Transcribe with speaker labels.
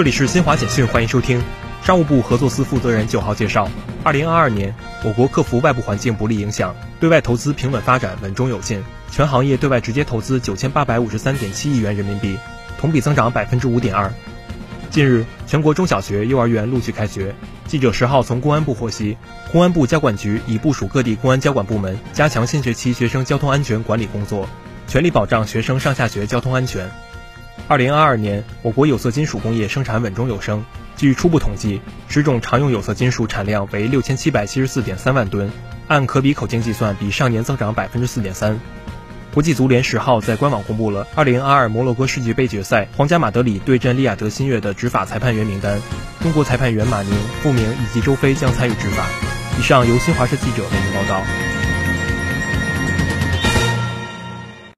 Speaker 1: 这里是新华简讯，欢迎收听。商务部合作司负责人九号介绍，二零二二年，我国克服外部环境不利影响，对外投资平稳发展，稳中有进，全行业对外直接投资九千八百五十三点七亿元人民币，同比增长百分之五点二。近日，全国中小学、幼儿园陆续开学。记者十号从公安部获悉，公安部交管局已部署各地公安交管部门，加强新学期学生交通安全管理工作，全力保障学生上下学交通安全。二零二二年，我国有色金属工业生产稳中有升。据初步统计，十种常用有色金属产量为六千七百七十四点三万吨，按可比口径计算，比上年增长百分之四点三。国际足联十号在官网公布了二零二二摩洛哥世界杯决赛皇家马德里对阵利雅得新月的执法裁判员名单，中国裁判员马宁、傅明以及周飞将参与执法。以上由新华社记者为您报道。